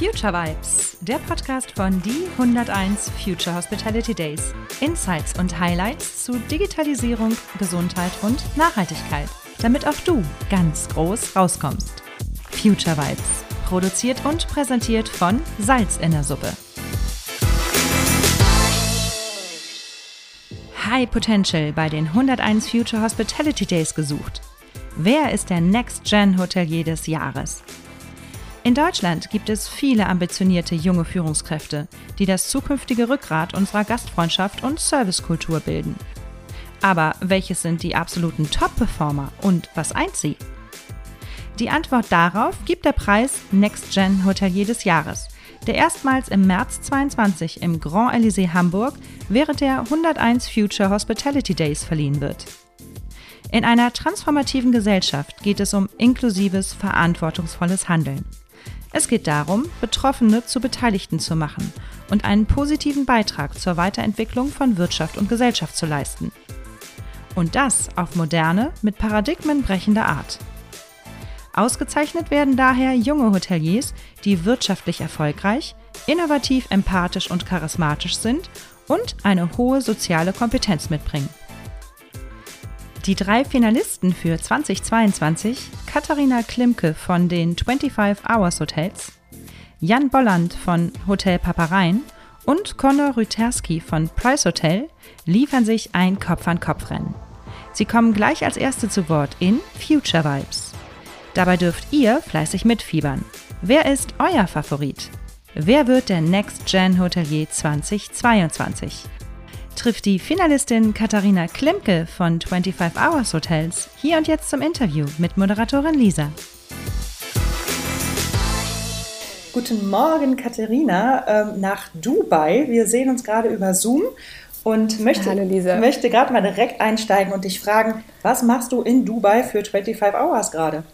Future Vibes, der Podcast von die 101 Future Hospitality Days. Insights und Highlights zu Digitalisierung, Gesundheit und Nachhaltigkeit, damit auch du ganz groß rauskommst. Future Vibes, produziert und präsentiert von Salz in der Suppe. High Potential bei den 101 Future Hospitality Days gesucht. Wer ist der Next Gen Hotelier des Jahres? In Deutschland gibt es viele ambitionierte junge Führungskräfte, die das zukünftige Rückgrat unserer Gastfreundschaft und Servicekultur bilden. Aber welches sind die absoluten Top-Performer und was eint sie? Die Antwort darauf gibt der Preis Next Gen Hotelier des Jahres, der erstmals im März 22 im Grand Elysée Hamburg während der 101 Future Hospitality Days verliehen wird. In einer transformativen Gesellschaft geht es um inklusives, verantwortungsvolles Handeln. Es geht darum, Betroffene zu Beteiligten zu machen und einen positiven Beitrag zur Weiterentwicklung von Wirtschaft und Gesellschaft zu leisten. Und das auf moderne, mit Paradigmen brechender Art. Ausgezeichnet werden daher junge Hoteliers, die wirtschaftlich erfolgreich, innovativ, empathisch und charismatisch sind und eine hohe soziale Kompetenz mitbringen. Die drei Finalisten für 2022, Katharina Klimke von den 25 Hours Hotels, Jan Bolland von Hotel Paparein und Conor Rüterski von Price Hotel, liefern sich ein Kopf-an-Kopf-Rennen. Sie kommen gleich als Erste zu Wort in Future Vibes. Dabei dürft ihr fleißig mitfiebern. Wer ist euer Favorit? Wer wird der Next Gen Hotelier 2022? Trifft die Finalistin Katharina Klimke von 25 Hours Hotels hier und jetzt zum Interview mit Moderatorin Lisa. Guten Morgen, Katharina, ähm, nach Dubai. Wir sehen uns gerade über Zoom und möchte, möchte gerade mal direkt einsteigen und dich fragen, was machst du in Dubai für 25 Hours gerade?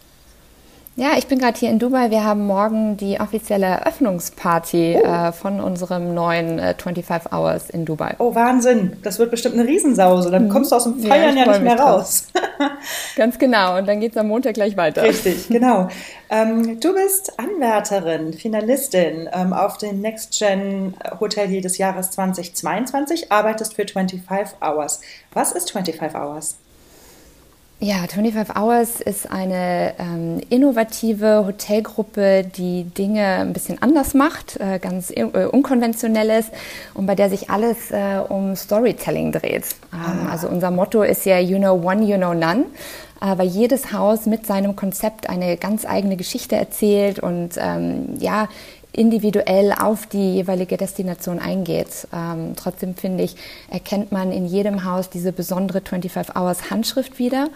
Ja, ich bin gerade hier in Dubai. Wir haben morgen die offizielle Eröffnungsparty oh. äh, von unserem neuen äh, 25 Hours in Dubai. Oh, Wahnsinn. Das wird bestimmt eine Riesensause. Dann mhm. kommst du aus dem Feiern ja, ja nicht mehr raus. Ganz genau. Und dann geht es am Montag gleich weiter. Richtig, genau. Ähm, du bist Anwärterin, Finalistin ähm, auf den Next Gen Hotelier des Jahres 2022, arbeitest für 25 Hours. Was ist 25 Hours? Ja, 25 Hours ist eine ähm, innovative Hotelgruppe, die Dinge ein bisschen anders macht, äh, ganz äh, unkonventionelles und bei der sich alles äh, um Storytelling dreht. Ähm, ah. Also unser Motto ist ja You know one, you know none äh, weil jedes Haus mit seinem Konzept eine ganz eigene Geschichte erzählt und ähm, ja, individuell auf die jeweilige Destination eingeht. Ähm, trotzdem finde ich, erkennt man in jedem Haus diese besondere 25 Hours Handschrift wieder.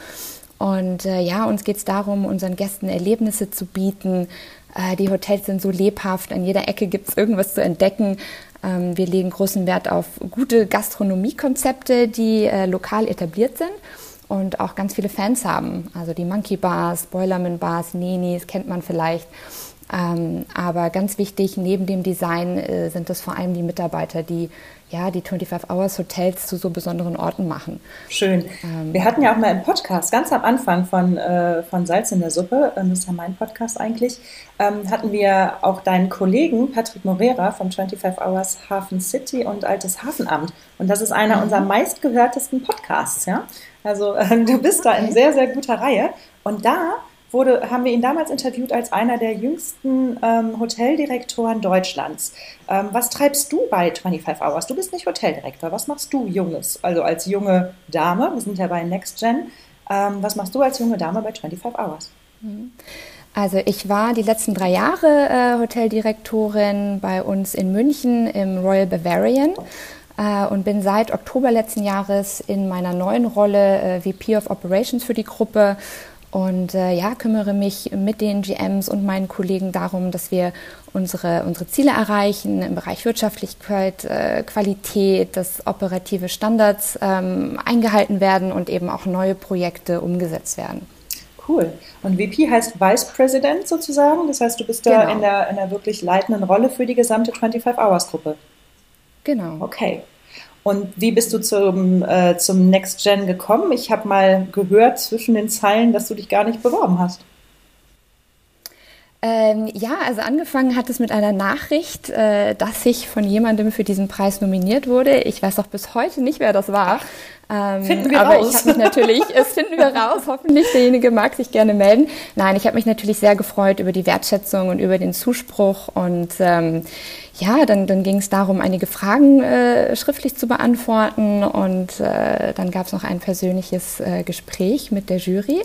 Und äh, ja, uns geht es darum, unseren Gästen Erlebnisse zu bieten. Äh, die Hotels sind so lebhaft, an jeder Ecke gibt es irgendwas zu entdecken. Ähm, wir legen großen Wert auf gute Gastronomiekonzepte, die äh, lokal etabliert sind und auch ganz viele Fans haben. Also die Monkey Bars, Boilerman Bars, Nenis kennt man vielleicht. Ähm, aber ganz wichtig, neben dem Design äh, sind es vor allem die Mitarbeiter, die ja, die 25 Hours Hotels zu so besonderen Orten machen. Schön. Ähm, Wir hatten ja auch mal im Podcast, ganz am Anfang von, äh, von Salz in der Suppe, äh, das ist ja mein Podcast eigentlich, ähm, hatten wir auch deinen Kollegen Patrick Morera vom 25 Hours Hafen City und Altes Hafenamt. Und das ist einer mhm. unserer meistgehörtesten Podcasts, ja. Also du bist okay. da in sehr, sehr guter Reihe. Und da wurde, haben wir ihn damals interviewt als einer der jüngsten ähm, Hoteldirektoren Deutschlands. Ähm, was treibst du bei 25 Hours? Du bist nicht Hoteldirektor. Was machst du Junges? Also als junge Dame, wir sind ja bei Next Gen. Ähm, was machst du als junge Dame bei 25 Hours? Mhm. Also ich war die letzten drei Jahre äh, Hoteldirektorin bei uns in München im Royal Bavarian äh, und bin seit Oktober letzten Jahres in meiner neuen Rolle äh, VP of Operations für die Gruppe und äh, ja, kümmere mich mit den GMs und meinen Kollegen darum, dass wir unsere, unsere Ziele erreichen im Bereich Wirtschaftlichkeit, äh, Qualität, dass operative Standards ähm, eingehalten werden und eben auch neue Projekte umgesetzt werden. Cool. Und VP heißt Vice President sozusagen. Das heißt, du bist da genau. in, der, in der wirklich leitenden Rolle für die gesamte 25 Hours Gruppe. Genau. Okay. Und wie bist du zum, äh, zum Next Gen gekommen? Ich habe mal gehört zwischen den Zeilen, dass du dich gar nicht beworben hast. Ähm, ja, also angefangen hat es mit einer Nachricht, äh, dass ich von jemandem für diesen Preis nominiert wurde. Ich weiß auch bis heute nicht, wer das war. Ähm, finden wir aber raus. ich habe mich natürlich, es finden wir raus, hoffentlich derjenige mag sich gerne melden. Nein, ich habe mich natürlich sehr gefreut über die Wertschätzung und über den Zuspruch und ähm, ja, dann, dann ging es darum, einige Fragen äh, schriftlich zu beantworten und äh, dann gab es noch ein persönliches äh, Gespräch mit der Jury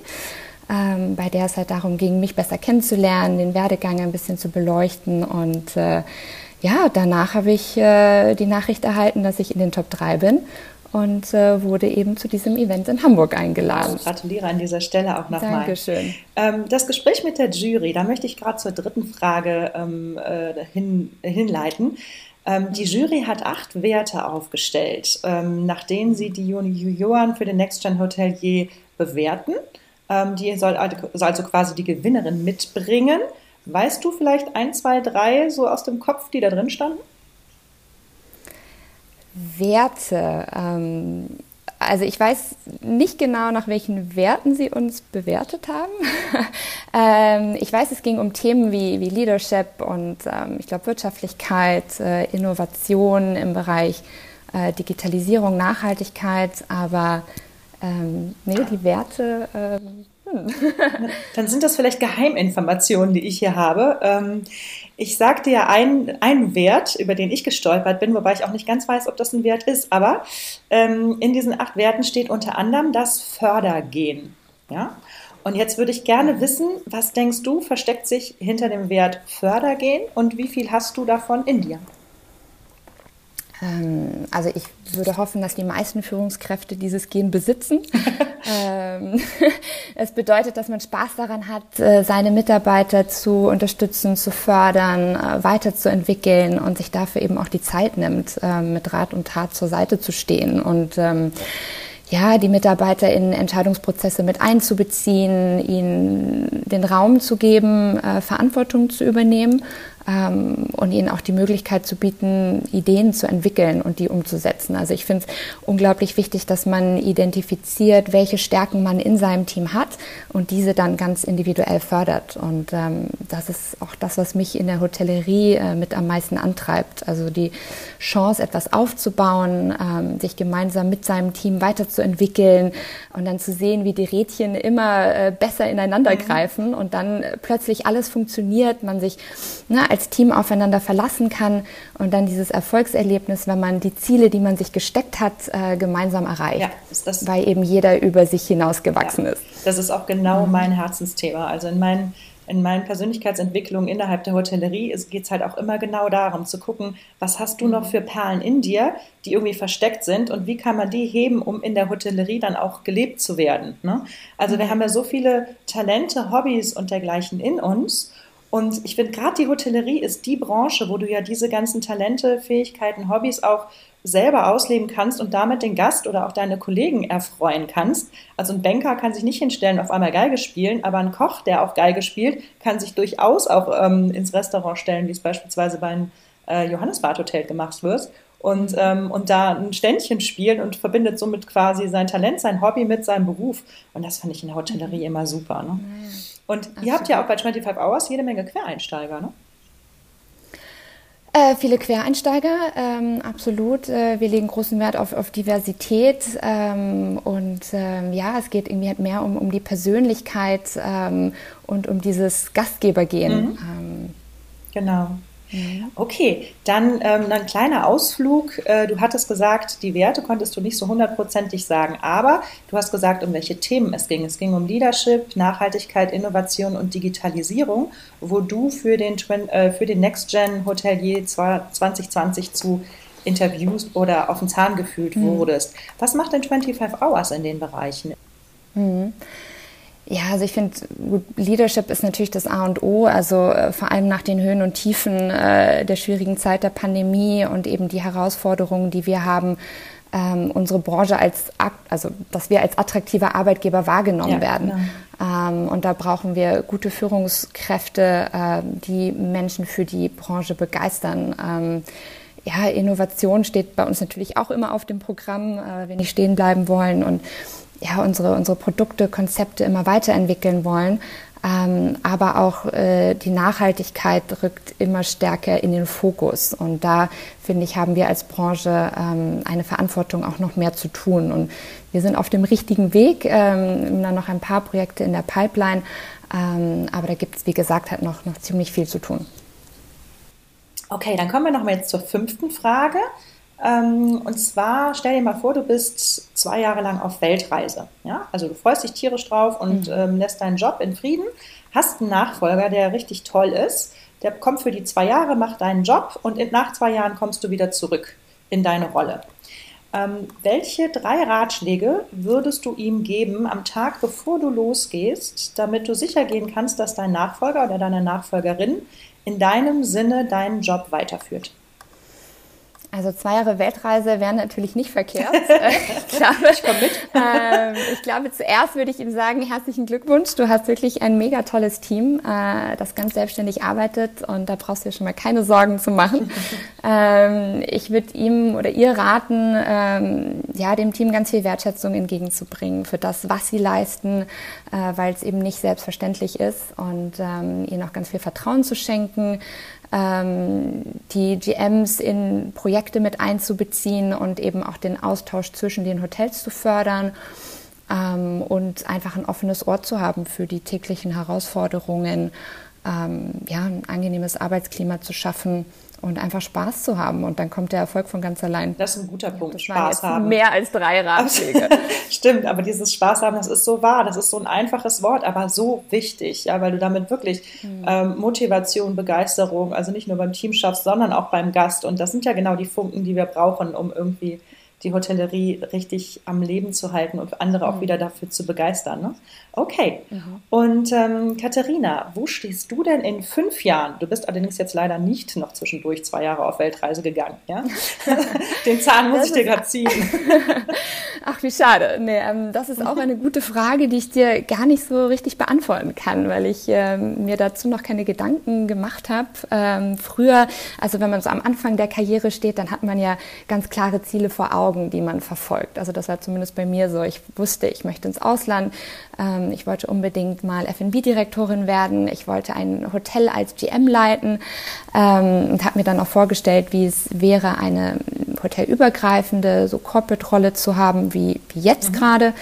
ähm, bei der es halt darum ging, mich besser kennenzulernen, den Werdegang ein bisschen zu beleuchten. Und äh, ja, danach habe ich äh, die Nachricht erhalten, dass ich in den Top 3 bin und äh, wurde eben zu diesem Event in Hamburg eingeladen. Also gratuliere an dieser Stelle auch nochmal. Dankeschön. Ähm, das Gespräch mit der Jury, da möchte ich gerade zur dritten Frage ähm, äh, hin, hinleiten. Ähm, die Jury hat acht Werte aufgestellt, ähm, nach denen sie die Junioren für den Next Gen Hotelier bewerten. Ähm, die soll also quasi die Gewinnerin mitbringen. Weißt du vielleicht ein, zwei, drei so aus dem Kopf, die da drin standen? Werte. Ähm, also ich weiß nicht genau, nach welchen Werten sie uns bewertet haben. ähm, ich weiß, es ging um Themen wie, wie Leadership und ähm, ich glaube Wirtschaftlichkeit, äh, Innovation im Bereich äh, Digitalisierung, Nachhaltigkeit, aber ähm, nee, die Werte. Ähm, hm. Dann sind das vielleicht Geheiminformationen, die ich hier habe. Ich sagte ja einen Wert, über den ich gestolpert bin, wobei ich auch nicht ganz weiß, ob das ein Wert ist, aber ähm, in diesen acht Werten steht unter anderem das Fördergehen. Ja? Und jetzt würde ich gerne wissen, was denkst du, versteckt sich hinter dem Wert Fördergehen und wie viel hast du davon in dir? Ähm, also ich würde hoffen, dass die meisten Führungskräfte dieses Gen besitzen. ähm, es bedeutet, dass man Spaß daran hat, äh, seine Mitarbeiter zu unterstützen, zu fördern, äh, weiterzuentwickeln und sich dafür eben auch die Zeit nimmt, äh, mit Rat und Tat zur Seite zu stehen und ähm, ja, die Mitarbeiter in Entscheidungsprozesse mit einzubeziehen, ihnen den Raum zu geben, äh, Verantwortung zu übernehmen ähm, und ihnen auch die Möglichkeit zu bieten, Ideen zu entwickeln und die umzusetzen. Also ich finde es unglaublich wichtig, dass man identifiziert, welche Stärken man in seinem Team hat und diese dann ganz individuell fördert. Und ähm, das ist auch das, was mich in der Hotellerie äh, mit am meisten antreibt. Also die Chance, etwas aufzubauen, ähm, sich gemeinsam mit seinem Team weiterzuentwickeln und dann zu sehen, wie die Rädchen immer äh, besser ineinander mhm. greifen und dann plötzlich alles funktioniert, man sich ne, als Team aufeinander verlassen kann und dann dieses Erfolgserlebnis, wenn man die Ziele, die man sich gesteckt hat, äh, gemeinsam erreicht. Ja, das, weil eben jeder über sich hinausgewachsen ja, ist. Das ist auch genau mhm. mein Herzensthema. Also in meinen in meinen Persönlichkeitsentwicklungen innerhalb der Hotellerie geht es halt auch immer genau darum zu gucken, was hast du noch für Perlen in dir, die irgendwie versteckt sind und wie kann man die heben, um in der Hotellerie dann auch gelebt zu werden. Ne? Also wir mhm. haben ja so viele Talente, Hobbys und dergleichen in uns und ich finde, gerade die Hotellerie ist die Branche, wo du ja diese ganzen Talente, Fähigkeiten, Hobbys auch selber ausleben kannst und damit den Gast oder auch deine Kollegen erfreuen kannst. Also ein Banker kann sich nicht hinstellen, auf einmal Geige spielen, aber ein Koch, der auch Geige spielt, kann sich durchaus auch ähm, ins Restaurant stellen, wie es beispielsweise beim äh, Johannesbad Hotel gemacht wird. Und, ähm, und da ein Ständchen spielen und verbindet somit quasi sein Talent, sein Hobby mit seinem Beruf. Und das fand ich in der Hotellerie immer super. Ne? Und Absolut. ihr habt ja auch bei 25 Hours jede Menge Quereinsteiger, ne? Äh, viele Quereinsteiger, ähm, absolut. Äh, wir legen großen Wert auf, auf Diversität ähm, und ähm, ja, es geht irgendwie halt mehr um, um die Persönlichkeit ähm, und um dieses Gastgebergehen. Mhm. Ähm. Genau. Okay, dann ähm, ein kleiner Ausflug. Äh, du hattest gesagt, die Werte konntest du nicht so hundertprozentig sagen, aber du hast gesagt, um welche Themen es ging. Es ging um Leadership, Nachhaltigkeit, Innovation und Digitalisierung, wo du für den, äh, für den Next Gen Hotelier 2020 zu Interviews oder auf den Zahn gefühlt mhm. wurdest. Was macht denn 25 Hours in den Bereichen? Mhm. Ja, also ich finde, Leadership ist natürlich das A und O, also äh, vor allem nach den Höhen und Tiefen äh, der schwierigen Zeit der Pandemie und eben die Herausforderungen, die wir haben, ähm, unsere Branche als, also dass wir als attraktiver Arbeitgeber wahrgenommen ja, werden. Ähm, und da brauchen wir gute Führungskräfte, äh, die Menschen für die Branche begeistern. Ähm, ja, Innovation steht bei uns natürlich auch immer auf dem Programm, äh, wenn die stehen bleiben wollen und ja, unsere, unsere Produkte, Konzepte immer weiterentwickeln wollen. Ähm, aber auch äh, die Nachhaltigkeit rückt immer stärker in den Fokus. Und da, finde ich, haben wir als Branche ähm, eine Verantwortung, auch noch mehr zu tun. Und wir sind auf dem richtigen Weg. Ähm, dann noch ein paar Projekte in der Pipeline. Ähm, aber da gibt es, wie gesagt, halt noch, noch ziemlich viel zu tun. Okay, dann kommen wir noch mal jetzt zur fünften Frage. Ähm, und zwar stell dir mal vor, du bist zwei Jahre lang auf Weltreise. Ja? Also du freust dich tierisch drauf und mhm. ähm, lässt deinen Job in Frieden, hast einen Nachfolger, der richtig toll ist. Der kommt für die zwei Jahre, macht deinen Job und in, nach zwei Jahren kommst du wieder zurück in deine Rolle. Ähm, welche drei Ratschläge würdest du ihm geben am Tag, bevor du losgehst, damit du sicher gehen kannst, dass dein Nachfolger oder deine Nachfolgerin in deinem Sinne deinen Job weiterführt? Also zwei Jahre Weltreise wären natürlich nicht verkehrt. ich, glaube, ich, ähm, ich glaube, zuerst würde ich ihm sagen, herzlichen Glückwunsch. Du hast wirklich ein mega tolles Team, äh, das ganz selbstständig arbeitet und da brauchst du dir schon mal keine Sorgen zu machen. ähm, ich würde ihm oder ihr raten, ähm, ja, dem Team ganz viel Wertschätzung entgegenzubringen für das, was sie leisten, äh, weil es eben nicht selbstverständlich ist und ähm, ihnen auch ganz viel Vertrauen zu schenken die GMs in Projekte mit einzubeziehen und eben auch den Austausch zwischen den Hotels zu fördern ähm, und einfach ein offenes Ohr zu haben für die täglichen Herausforderungen, ähm, ja, ein angenehmes Arbeitsklima zu schaffen und einfach Spaß zu haben. Und dann kommt der Erfolg von ganz allein. Das ist ein guter Punkt. Spaß haben. Mehr als drei Ratschläge. Stimmt, aber dieses Spaß haben, das ist so wahr. Das ist so ein einfaches Wort, aber so wichtig, ja, weil du damit wirklich mhm. ähm, Motivation, Begeisterung, also nicht nur beim Team schaffst, sondern auch beim Gast. Und das sind ja genau die Funken, die wir brauchen, um irgendwie die Hotellerie richtig am Leben zu halten und andere auch mhm. wieder dafür zu begeistern. Ne? Okay. Mhm. Und ähm, Katharina, wo stehst du denn in fünf Jahren? Du bist allerdings jetzt leider nicht noch zwischendurch zwei Jahre auf Weltreise gegangen. Ja? Den Zahn muss das ich dir gerade ziehen. Ach, wie schade. Nee, ähm, das ist auch eine gute Frage, die ich dir gar nicht so richtig beantworten kann, weil ich ähm, mir dazu noch keine Gedanken gemacht habe. Ähm, früher, also wenn man so am Anfang der Karriere steht, dann hat man ja ganz klare Ziele vor Augen, die man verfolgt. Also das war zumindest bei mir so. Ich wusste, ich möchte ins Ausland. Ähm, ich wollte unbedingt mal F&B-Direktorin werden. Ich wollte ein Hotel als GM leiten ähm, und habe mir dann auch vorgestellt, wie es wäre, eine hotelübergreifende, so Corporate-Rolle zu haben, wie, wie jetzt mhm. gerade.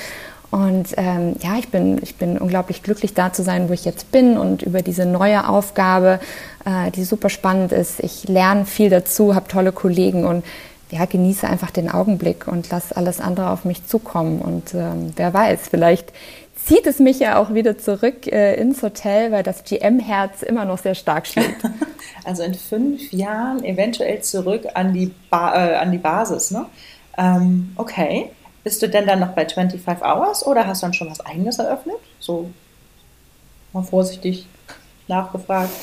Und ähm, ja, ich bin, ich bin unglaublich glücklich, da zu sein, wo ich jetzt bin und über diese neue Aufgabe, äh, die super spannend ist. Ich lerne viel dazu, habe tolle Kollegen und ja, genieße einfach den Augenblick und lasse alles andere auf mich zukommen. Und ähm, wer weiß, vielleicht zieht es mich ja auch wieder zurück äh, ins Hotel, weil das GM-Herz immer noch sehr stark schlägt. Also in fünf Jahren eventuell zurück an die, ba äh, an die Basis. Ne? Ähm, okay. Bist du denn dann noch bei 25 Hours oder hast du dann schon was eigenes eröffnet? So mal vorsichtig nachgefragt.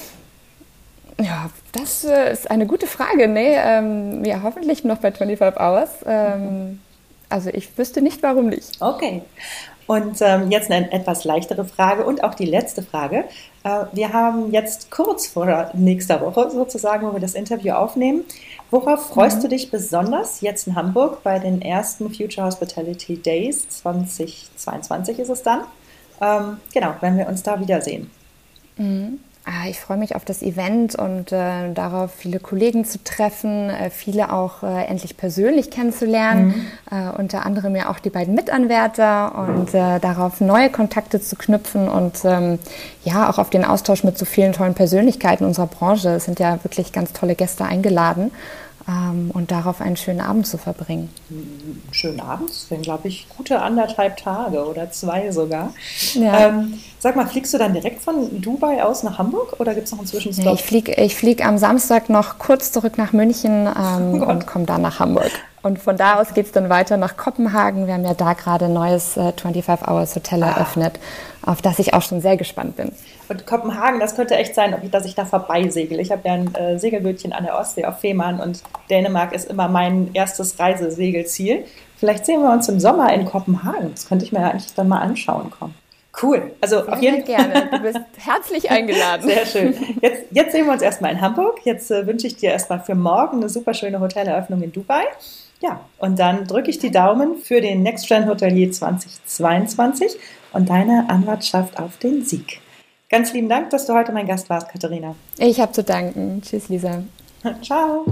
Ja, das äh, ist eine gute Frage. Nee, ähm, ja, hoffentlich noch bei 25 Hours. Ähm, also ich wüsste nicht, warum nicht. Okay. Und ähm, jetzt eine etwas leichtere Frage und auch die letzte Frage. Äh, wir haben jetzt kurz vor nächster Woche sozusagen, wo wir das Interview aufnehmen. Worauf freust mhm. du dich besonders jetzt in Hamburg bei den ersten Future Hospitality Days 2022 ist es dann? Ähm, genau, wenn wir uns da wiedersehen. Mhm. Ah, ich freue mich auf das Event und äh, darauf, viele Kollegen zu treffen, äh, viele auch äh, endlich persönlich kennenzulernen, mhm. Äh, unter anderem ja auch die beiden Mitanwärter und äh, darauf neue Kontakte zu knüpfen und ähm, ja auch auf den Austausch mit so vielen tollen Persönlichkeiten unserer Branche. Es sind ja wirklich ganz tolle Gäste eingeladen ähm, und darauf einen schönen Abend zu verbringen. Schönen Abend, das wären, glaube ich, gute anderthalb Tage oder zwei sogar. Ja. Ähm, sag mal, fliegst du dann direkt von Dubai aus nach Hamburg oder gibt es noch einen Zwischenstopp? Ich fliege ich flieg am Samstag noch kurz zurück nach München ähm, oh und komme dann nach Hamburg. Und von da aus geht es dann weiter nach Kopenhagen. Wir haben ja da gerade ein neues äh, 25 Hours Hotel ah. eröffnet, auf das ich auch schon sehr gespannt bin. Und Kopenhagen, das könnte echt sein, dass ich da vorbeisegel. Ich habe ja ein äh, Segelbötchen an der Ostsee auf Fehmarn und Dänemark ist immer mein erstes Reisesegelziel. Vielleicht sehen wir uns im Sommer in Kopenhagen. Das könnte ich mir ja eigentlich dann mal anschauen kommen. Cool. Also sehr, auf jeden Fall. gerne. Du bist herzlich eingeladen. Sehr schön. Jetzt, jetzt sehen wir uns erstmal in Hamburg. Jetzt äh, wünsche ich dir erstmal für morgen eine super schöne Hoteleröffnung in Dubai. Ja, und dann drücke ich die Daumen für den Next Gen Hotelier 2022 und deine Anwartschaft auf den Sieg. Ganz lieben Dank, dass du heute mein Gast warst, Katharina. Ich habe zu danken. Tschüss, Lisa. Ciao.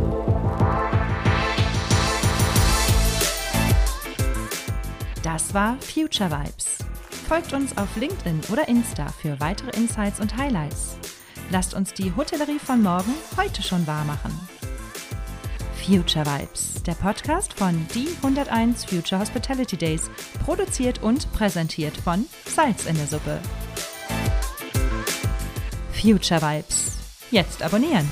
Das war Future Vibes. Folgt uns auf LinkedIn oder Insta für weitere Insights und Highlights. Lasst uns die Hotellerie von morgen heute schon wahr machen. Future Vibes, der Podcast von Die 101 Future Hospitality Days, produziert und präsentiert von Salz in der Suppe. Future Vibes. Jetzt abonnieren.